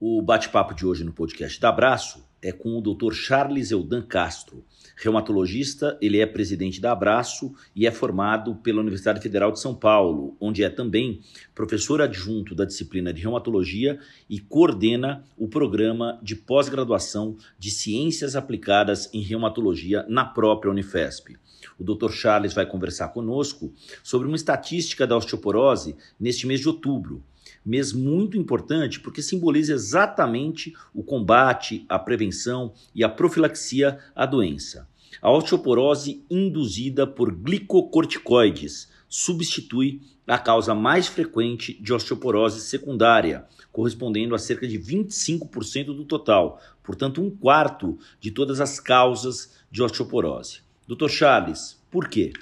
O bate-papo de hoje no podcast da Abraço é com o Dr. Charles Eudan Castro, reumatologista, ele é presidente da Abraço e é formado pela Universidade Federal de São Paulo, onde é também professor adjunto da disciplina de reumatologia e coordena o programa de pós-graduação de ciências aplicadas em reumatologia na própria Unifesp. O Dr. Charles vai conversar conosco sobre uma estatística da osteoporose neste mês de outubro mês muito importante porque simboliza exatamente o combate, a prevenção e a profilaxia à doença. A osteoporose induzida por glicocorticoides substitui a causa mais frequente de osteoporose secundária, correspondendo a cerca de 25% do total, portanto, um quarto de todas as causas de osteoporose. Dr. Charles, por quê?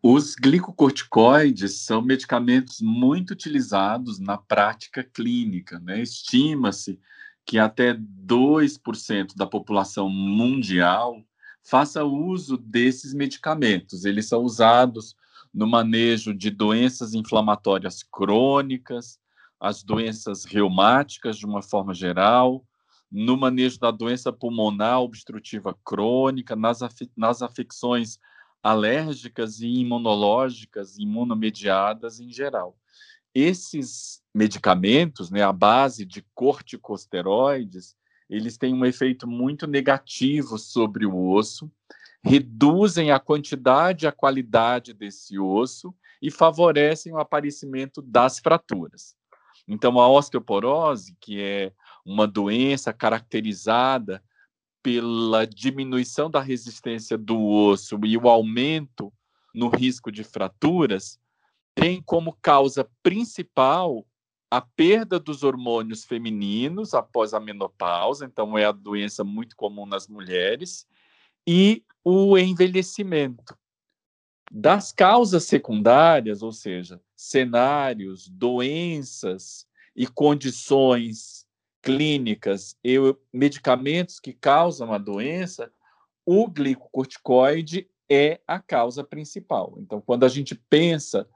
Os glicocorticoides são medicamentos muito utilizados na prática clínica. Né? Estima-se que até 2% da população mundial faça uso desses medicamentos. Eles são usados no manejo de doenças inflamatórias crônicas, as doenças reumáticas de uma forma geral, no manejo da doença pulmonar obstrutiva crônica, nas, af nas afecções alérgicas e imunológicas, imunomediadas em geral. Esses medicamentos, né, a base de corticosteroides, eles têm um efeito muito negativo sobre o osso, reduzem a quantidade e a qualidade desse osso e favorecem o aparecimento das fraturas. Então, a osteoporose, que é uma doença caracterizada pela diminuição da resistência do osso e o aumento no risco de fraturas, tem como causa principal a perda dos hormônios femininos após a menopausa, então é a doença muito comum nas mulheres, e o envelhecimento. Das causas secundárias, ou seja, cenários, doenças e condições clínicas e medicamentos que causam a doença, o glicocorticoide é a causa principal. Então, quando a gente pensa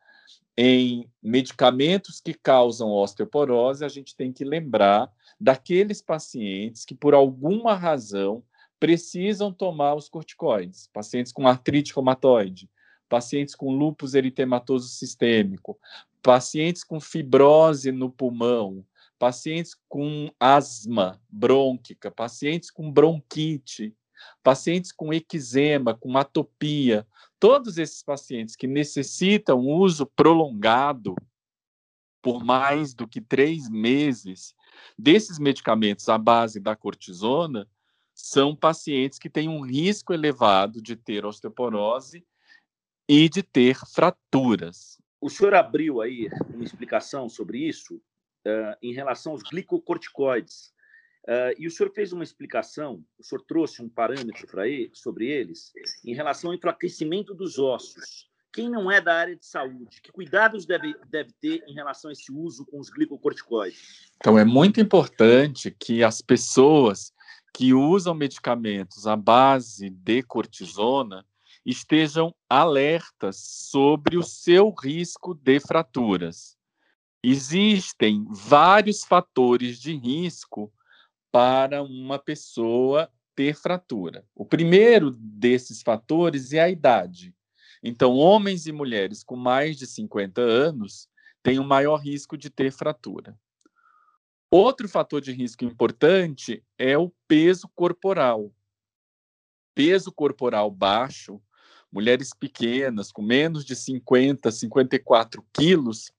em medicamentos que causam osteoporose, a gente tem que lembrar daqueles pacientes que, por alguma razão, precisam tomar os corticoides. Pacientes com artrite reumatoide, pacientes com lúpus eritematoso sistêmico, pacientes com fibrose no pulmão, pacientes com asma brônquica, pacientes com bronquite, pacientes com eczema, com atopia, todos esses pacientes que necessitam uso prolongado por mais do que três meses desses medicamentos à base da cortisona são pacientes que têm um risco elevado de ter osteoporose e de ter fraturas. O senhor abriu aí uma explicação sobre isso uh, em relação aos glicocorticoides. Uh, e o senhor fez uma explicação, o senhor trouxe um parâmetro para ele, sobre eles, em relação ao enfraquecimento dos ossos. Quem não é da área de saúde, que cuidados deve, deve ter em relação a esse uso com os glicocorticoides? Então, é muito importante que as pessoas que usam medicamentos à base de cortisona estejam alertas sobre o seu risco de fraturas. Existem vários fatores de risco para uma pessoa ter fratura. O primeiro desses fatores é a idade. Então, homens e mulheres com mais de 50 anos têm o um maior risco de ter fratura. Outro fator de risco importante é o peso corporal. Peso corporal baixo, mulheres pequenas, com menos de 50, 54 quilos,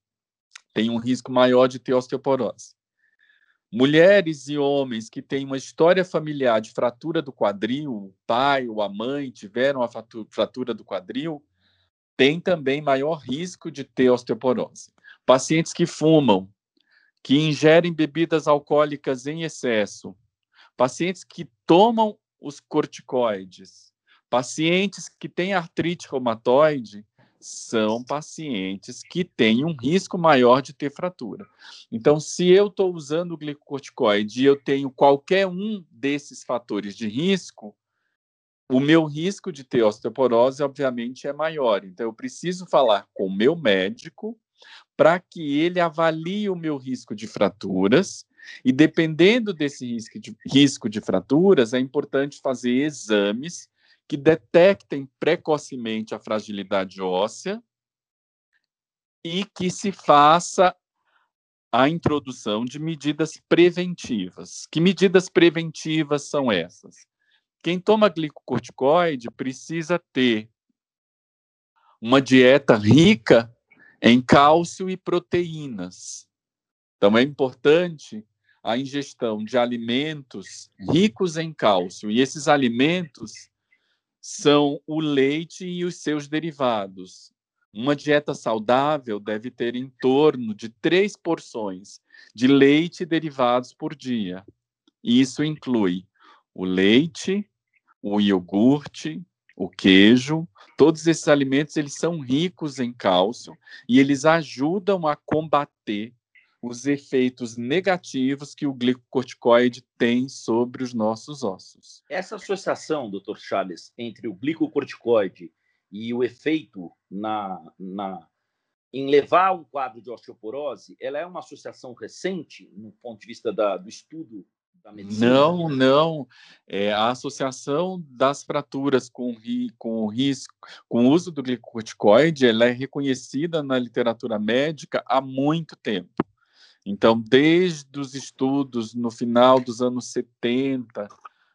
têm um risco maior de ter osteoporose. Mulheres e homens que têm uma história familiar de fratura do quadril, o pai ou a mãe tiveram a fratura do quadril, têm também maior risco de ter osteoporose. Pacientes que fumam, que ingerem bebidas alcoólicas em excesso, pacientes que tomam os corticoides, pacientes que têm artrite reumatoide, são pacientes que têm um risco maior de ter fratura. Então, se eu estou usando o glicocorticoide e eu tenho qualquer um desses fatores de risco, o meu risco de ter osteoporose, obviamente, é maior. Então, eu preciso falar com o meu médico para que ele avalie o meu risco de fraturas. E dependendo desse risco de, risco de fraturas, é importante fazer exames que detectem precocemente a fragilidade óssea e que se faça a introdução de medidas preventivas. Que medidas preventivas são essas? Quem toma glicocorticoide precisa ter uma dieta rica em cálcio e proteínas. Então, é importante a ingestão de alimentos ricos em cálcio, e esses alimentos são o leite e os seus derivados. Uma dieta saudável deve ter em torno de três porções de leite e derivados por dia. Isso inclui o leite, o iogurte, o queijo, todos esses alimentos eles são ricos em cálcio e eles ajudam a combater os efeitos negativos que o glicocorticoide tem sobre os nossos ossos. Essa associação, Dr. Charles, entre o glicocorticoide e o efeito na, na em levar um quadro de osteoporose, ela é uma associação recente no ponto de vista da, do estudo não, não. É, a associação das fraturas com, com o risco, com o uso do glicocorticoide, ela é reconhecida na literatura médica há muito tempo. Então, desde os estudos no final dos anos 70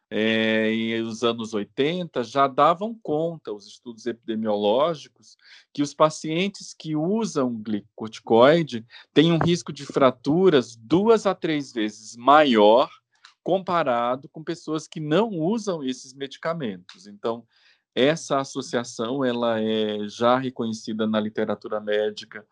é, e os anos 80, já davam conta, os estudos epidemiológicos, que os pacientes que usam glicocorticoide têm um risco de fraturas duas a três vezes maior comparado com pessoas que não usam esses medicamentos. Então, essa associação ela é já reconhecida na literatura médica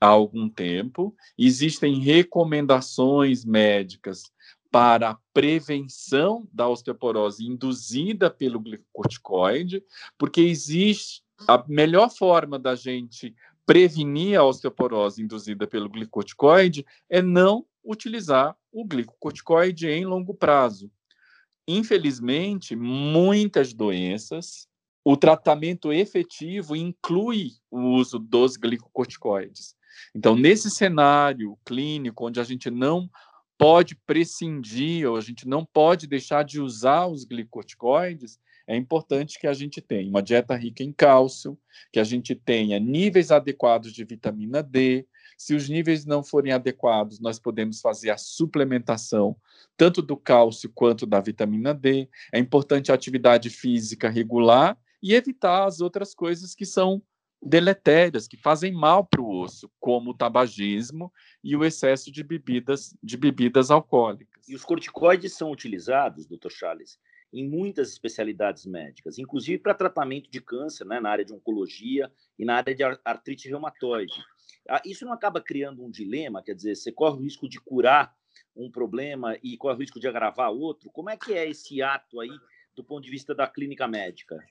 há algum tempo. Existem recomendações médicas para a prevenção da osteoporose induzida pelo glicocorticoide, porque existe a melhor forma da gente prevenir a osteoporose induzida pelo glicocorticoide é não utilizar o glicocorticoide em longo prazo. Infelizmente, muitas doenças, o tratamento efetivo inclui o uso dos glicocorticoides. Então, nesse cenário clínico, onde a gente não pode prescindir, ou a gente não pode deixar de usar os glicocorticoides, é importante que a gente tenha uma dieta rica em cálcio, que a gente tenha níveis adequados de vitamina D, se os níveis não forem adequados, nós podemos fazer a suplementação tanto do cálcio quanto da vitamina D. É importante a atividade física regular e evitar as outras coisas que são deletérias, que fazem mal para o osso, como o tabagismo e o excesso de bebidas, de bebidas alcoólicas. E os corticoides são utilizados, doutor Charles, em muitas especialidades médicas, inclusive para tratamento de câncer, né, na área de oncologia e na área de artrite reumatoide. Ah, isso não acaba criando um dilema? Quer dizer, você corre o risco de curar um problema e corre o risco de agravar outro? Como é que é esse ato aí do ponto de vista da clínica médica?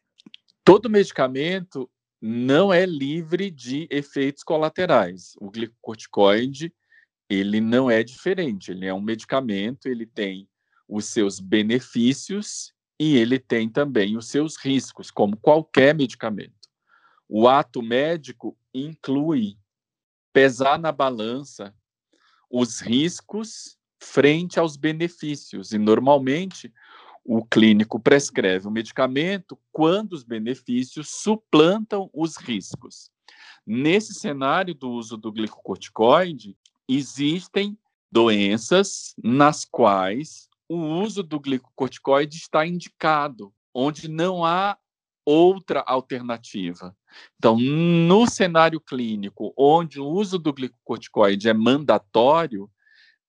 Todo medicamento não é livre de efeitos colaterais. O glicocorticoide, ele não é diferente. Ele é um medicamento, ele tem os seus benefícios e ele tem também os seus riscos, como qualquer medicamento. O ato médico inclui pesar na balança os riscos frente aos benefícios. E, normalmente, o clínico prescreve o medicamento quando os benefícios suplantam os riscos. Nesse cenário do uso do glicocorticoide, existem doenças nas quais o uso do glicocorticoide está indicado, onde não há outra alternativa. Então, no cenário clínico, onde o uso do glicocorticoide é mandatório,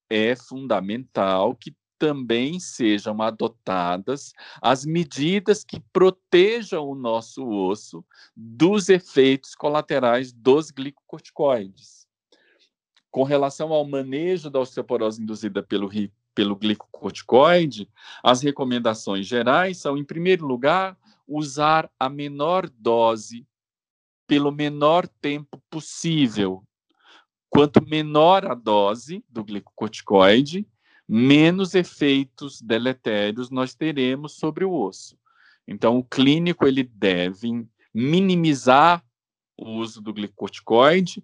é fundamental que também sejam adotadas as medidas que protejam o nosso osso dos efeitos colaterais dos glicocorticoides. Com relação ao manejo da osteoporose induzida pelo, pelo glicocorticoide, as recomendações gerais são, em primeiro lugar, usar a menor dose pelo menor tempo possível. Quanto menor a dose do glicocorticoide, menos efeitos deletérios nós teremos sobre o osso. Então, o clínico ele deve minimizar o uso do glicocorticoide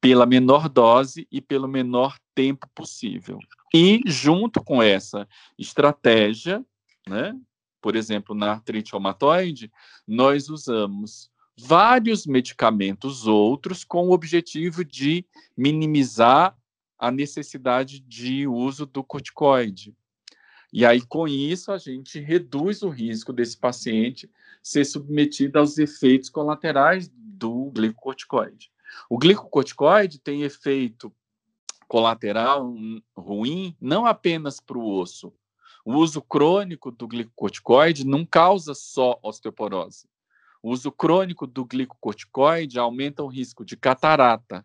pela menor dose e pelo menor tempo possível. E, junto com essa estratégia, né, por exemplo, na artrite reumatoide, nós usamos vários medicamentos outros com o objetivo de minimizar a necessidade de uso do corticoide. E aí, com isso, a gente reduz o risco desse paciente ser submetido aos efeitos colaterais do glicocorticoide. O glicocorticoide tem efeito colateral ruim não apenas para o osso. O uso crônico do glicocorticoide não causa só osteoporose. O uso crônico do glicocorticoide aumenta o risco de catarata,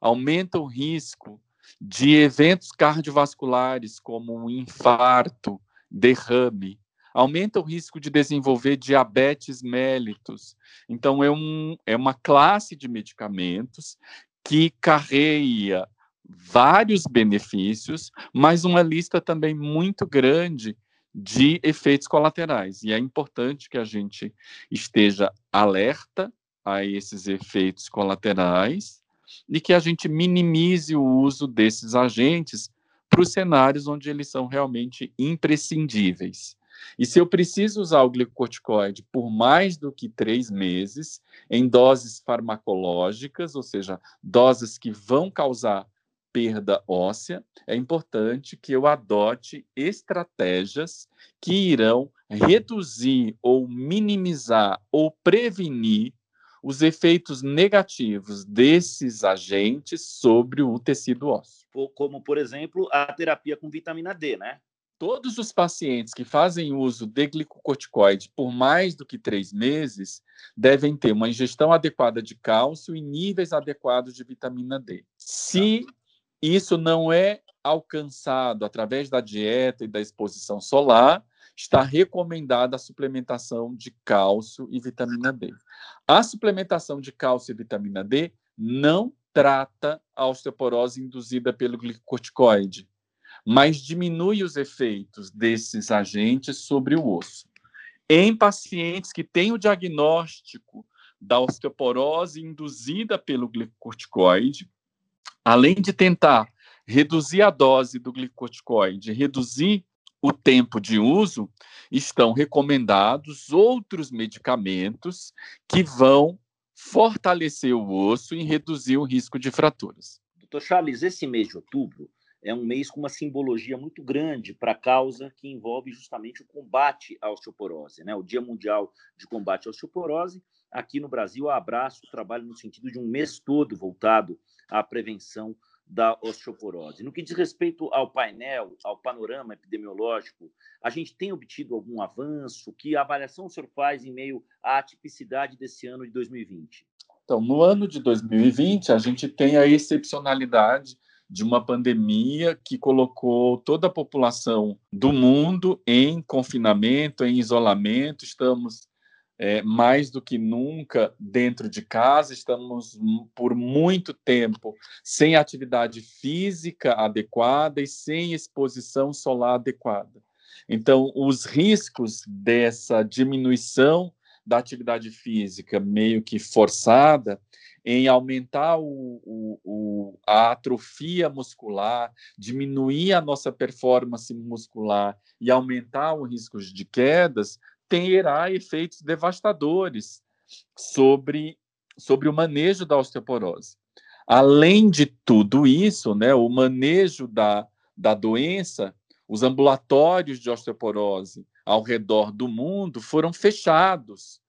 aumenta o risco de eventos cardiovasculares como um infarto, derrame, aumenta o risco de desenvolver diabetes mellitus. Então, é, um, é uma classe de medicamentos que carreia vários benefícios, mas uma lista também muito grande de efeitos colaterais. E é importante que a gente esteja alerta a esses efeitos colaterais e que a gente minimize o uso desses agentes para os cenários onde eles são realmente imprescindíveis. E se eu preciso usar o glicocorticoide por mais do que três meses, em doses farmacológicas, ou seja, doses que vão causar perda óssea, é importante que eu adote estratégias que irão reduzir ou minimizar ou prevenir os efeitos negativos desses agentes sobre o tecido ósseo. Como, por exemplo, a terapia com vitamina D, né? Todos os pacientes que fazem uso de glicocorticoide por mais do que três meses devem ter uma ingestão adequada de cálcio e níveis adequados de vitamina D. Se isso não é alcançado através da dieta e da exposição solar, está recomendada a suplementação de cálcio e vitamina D. A suplementação de cálcio e vitamina D não trata a osteoporose induzida pelo glicocorticoide, mas diminui os efeitos desses agentes sobre o osso. Em pacientes que têm o diagnóstico da osteoporose induzida pelo glicocorticoide, além de tentar reduzir a dose do glicocorticoide, reduzir o tempo de uso, estão recomendados outros medicamentos que vão fortalecer o osso e reduzir o risco de fraturas. Doutor Charles, esse mês de outubro é um mês com uma simbologia muito grande para a causa que envolve justamente o combate à osteoporose, né? O Dia Mundial de Combate à Osteoporose. Aqui no Brasil, Abraço trabalha no sentido de um mês todo voltado à prevenção da osteoporose. No que diz respeito ao painel, ao panorama epidemiológico, a gente tem obtido algum avanço? Que avaliação o senhor faz em meio à atipicidade desse ano de 2020? Então, no ano de 2020, a gente tem a excepcionalidade de uma pandemia que colocou toda a população do mundo em confinamento, em isolamento. Estamos é, mais do que nunca dentro de casa, estamos por muito tempo sem atividade física adequada e sem exposição solar adequada. Então, os riscos dessa diminuição da atividade física meio que forçada em aumentar o, o, o, a atrofia muscular, diminuir a nossa performance muscular e aumentar o risco de quedas, terá efeitos devastadores sobre, sobre o manejo da osteoporose. Além de tudo isso, né, o manejo da, da doença, os ambulatórios de osteoporose ao redor do mundo foram fechados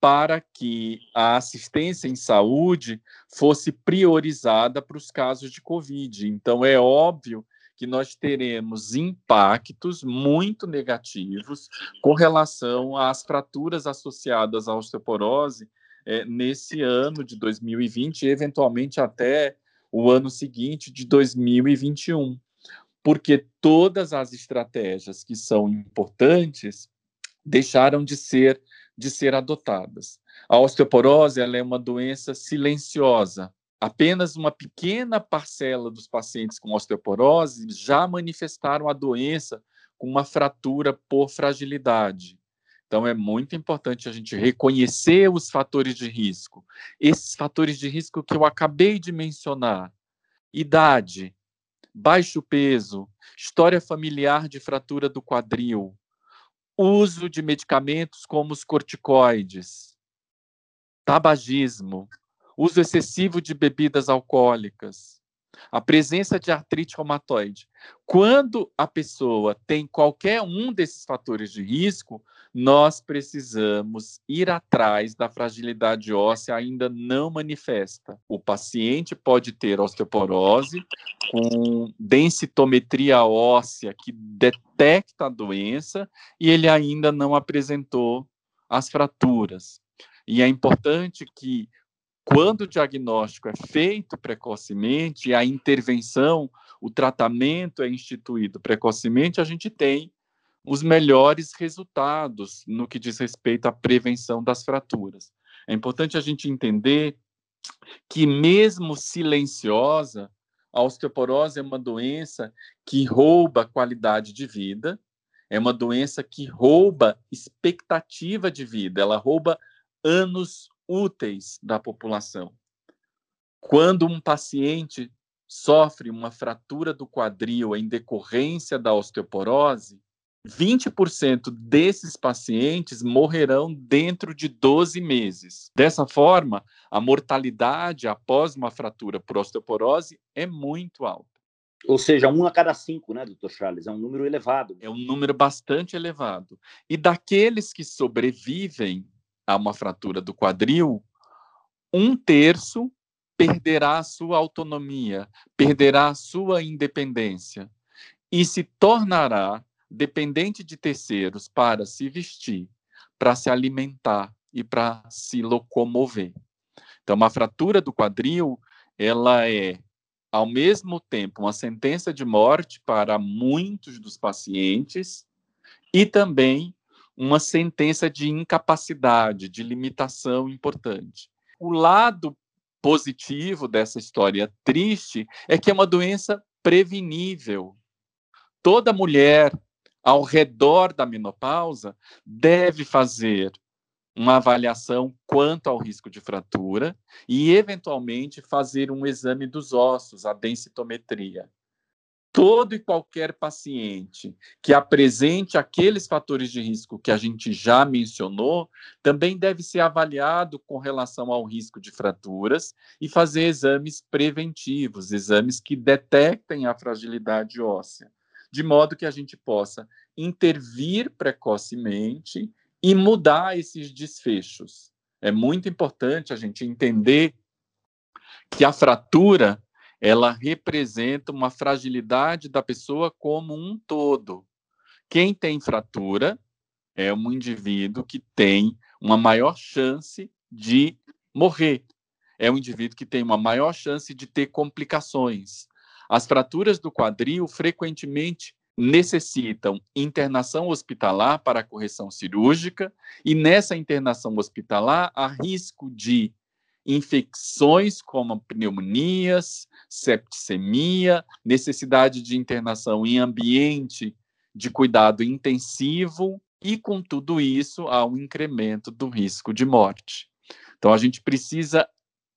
para que a assistência em saúde fosse priorizada para os casos de Covid. Então, é óbvio que nós teremos impactos muito negativos com relação às fraturas associadas à osteoporose é, nesse ano de 2020 e, eventualmente, até o ano seguinte, de 2021. Porque todas as estratégias que são importantes deixaram de ser, de ser adotadas. A osteoporose ela é uma doença silenciosa, apenas uma pequena parcela dos pacientes com osteoporose já manifestaram a doença com uma fratura por fragilidade. Então, é muito importante a gente reconhecer os fatores de risco. Esses fatores de risco que eu acabei de mencionar: idade, baixo peso, história familiar de fratura do quadril, uso de medicamentos como os corticoides, tabagismo, uso excessivo de bebidas alcoólicas, a presença de artrite reumatoide. Quando a pessoa tem qualquer um desses fatores de risco, nós precisamos ir atrás da fragilidade óssea ainda não manifesta. O paciente pode ter osteoporose com densitometria óssea que detecta a doença e ele ainda não apresentou as fraturas. E é importante que quando o diagnóstico é feito precocemente, a intervenção, o tratamento é instituído precocemente, a gente tem os melhores resultados no que diz respeito à prevenção das fraturas. É importante a gente entender que, mesmo silenciosa, a osteoporose é uma doença que rouba qualidade de vida, é uma doença que rouba expectativa de vida, ela rouba anos úteis da população. Quando um paciente sofre uma fratura do quadril em decorrência da osteoporose, 20% desses pacientes morrerão dentro de 12 meses. Dessa forma, a mortalidade após uma fratura por osteoporose é muito alta. Ou seja, um a cada cinco, né, doutor Charles? É um número elevado. É um número bastante elevado. E daqueles que sobrevivem a uma fratura do quadril, um terço perderá a sua autonomia, perderá a sua independência e se tornará dependente de terceiros para se vestir, para se alimentar e para se locomover. Então, uma fratura do quadril, ela é ao mesmo tempo uma sentença de morte para muitos dos pacientes e também uma sentença de incapacidade, de limitação importante. O lado positivo dessa história triste é que é uma doença prevenível. Toda mulher ao redor da menopausa deve fazer uma avaliação quanto ao risco de fratura e, eventualmente, fazer um exame dos ossos, a densitometria todo e qualquer paciente que apresente aqueles fatores de risco que a gente já mencionou, também deve ser avaliado com relação ao risco de fraturas e fazer exames preventivos, exames que detectem a fragilidade óssea, de modo que a gente possa intervir precocemente e mudar esses desfechos. É muito importante a gente entender que a fratura ela representa uma fragilidade da pessoa como um todo. Quem tem fratura é um indivíduo que tem uma maior chance de morrer. É um indivíduo que tem uma maior chance de ter complicações. As fraturas do quadril frequentemente necessitam internação hospitalar para correção cirúrgica, e nessa internação hospitalar há risco de infecções como pneumonias, septicemia, necessidade de internação em ambiente de cuidado intensivo e com tudo isso há um incremento do risco de morte. Então a gente precisa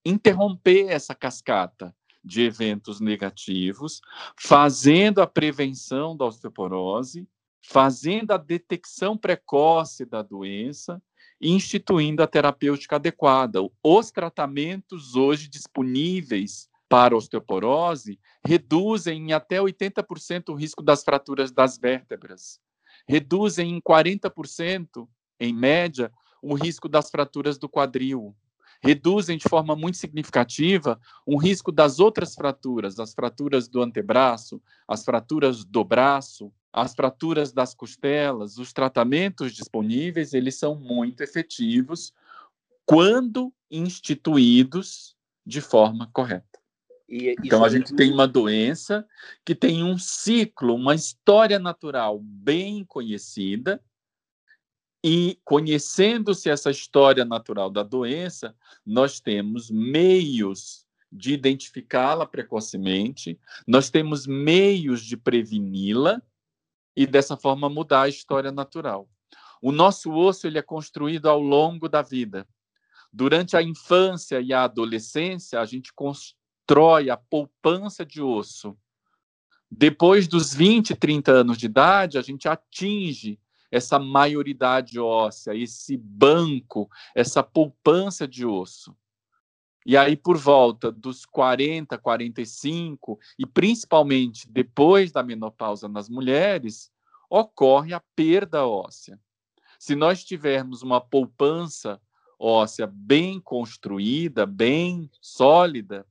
interromper essa cascata de eventos negativos, fazendo a prevenção da osteoporose, fazendo a detecção precoce da doença instituindo a terapêutica adequada. Os tratamentos hoje disponíveis para osteoporose reduzem em até 80% o risco das fraturas das vértebras, reduzem em 40%, em média, o risco das fraturas do quadril, reduzem de forma muito significativa o risco das outras fraturas, as fraturas do antebraço, as fraturas do braço, as fraturas das costelas, os tratamentos disponíveis, eles são muito efetivos quando instituídos de forma correta. E, então, a gente tem uma doença que tem um ciclo, uma história natural bem conhecida, e conhecendo-se essa história natural da doença, nós temos meios de identificá-la precocemente, nós temos meios de preveni-la e dessa forma mudar a história natural. O nosso osso ele é construído ao longo da vida. Durante a infância e a adolescência, a gente constrói a poupança de osso. Depois dos 20, 30 anos de idade, a gente atinge essa maioridade óssea, esse banco, essa poupança de osso. E aí, por volta dos 40, 45, e principalmente depois da menopausa nas mulheres, ocorre a perda óssea. Se nós tivermos uma poupança óssea bem construída, bem sólida,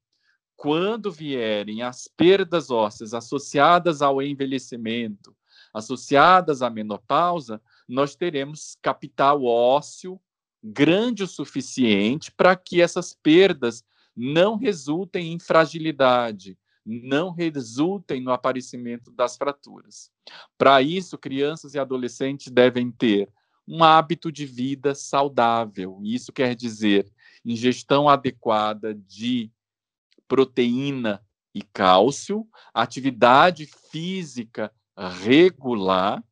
quando vierem as perdas ósseas associadas ao envelhecimento, associadas à menopausa, nós teremos capital ósseo grande o suficiente para que essas perdas não resultem em fragilidade, não resultem no aparecimento das fraturas. Para isso, crianças e adolescentes devem ter um hábito de vida saudável. Isso quer dizer ingestão adequada de proteína e cálcio, atividade física regular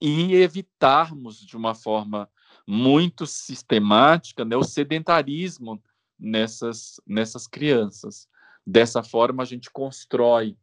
e evitarmos de uma forma muito sistemática né, o sedentarismo nessas, nessas crianças. Dessa forma, a gente constrói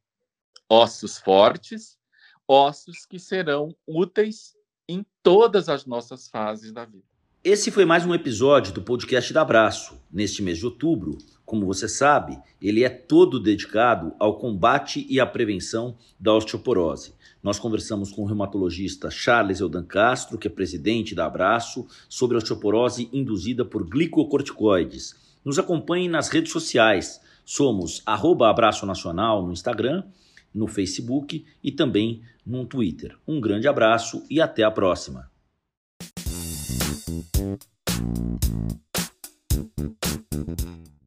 ossos fortes, ossos que serão úteis em todas as nossas fases da vida. Esse foi mais um episódio do podcast da Abraço. Neste mês de outubro, como você sabe, ele é todo dedicado ao combate e à prevenção da osteoporose. Nós conversamos com o reumatologista Charles Eldan Castro, que é presidente da Abraço, sobre a osteoporose induzida por glicocorticoides. Nos acompanhe nas redes sociais. Somos Abraço Nacional no Instagram, no Facebook e também no Twitter. Um grande abraço e até a próxima. Thank you.